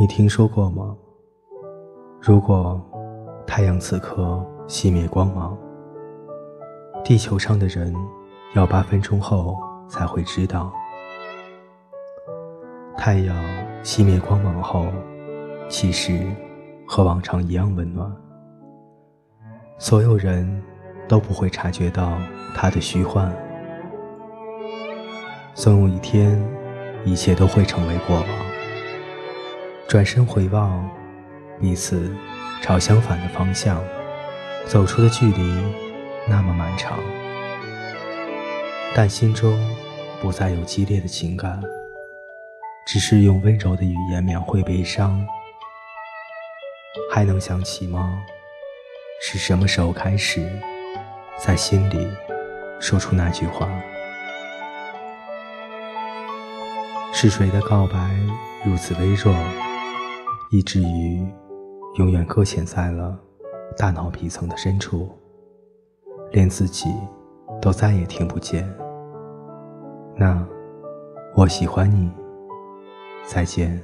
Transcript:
你听说过吗？如果太阳此刻熄灭光芒，地球上的人要八分钟后才会知道。太阳熄灭光芒后，其实和往常一样温暖，所有人都不会察觉到它的虚幻。总有一天，一切都会成为过往。转身回望，彼此朝相反的方向走出的距离那么漫长，但心中不再有激烈的情感，只是用温柔的语言描绘悲伤。还能想起吗？是什么时候开始，在心里说出那句话？是谁的告白如此微弱？以至于永远搁浅在了大脑皮层的深处，连自己都再也听不见。那我喜欢你，再见。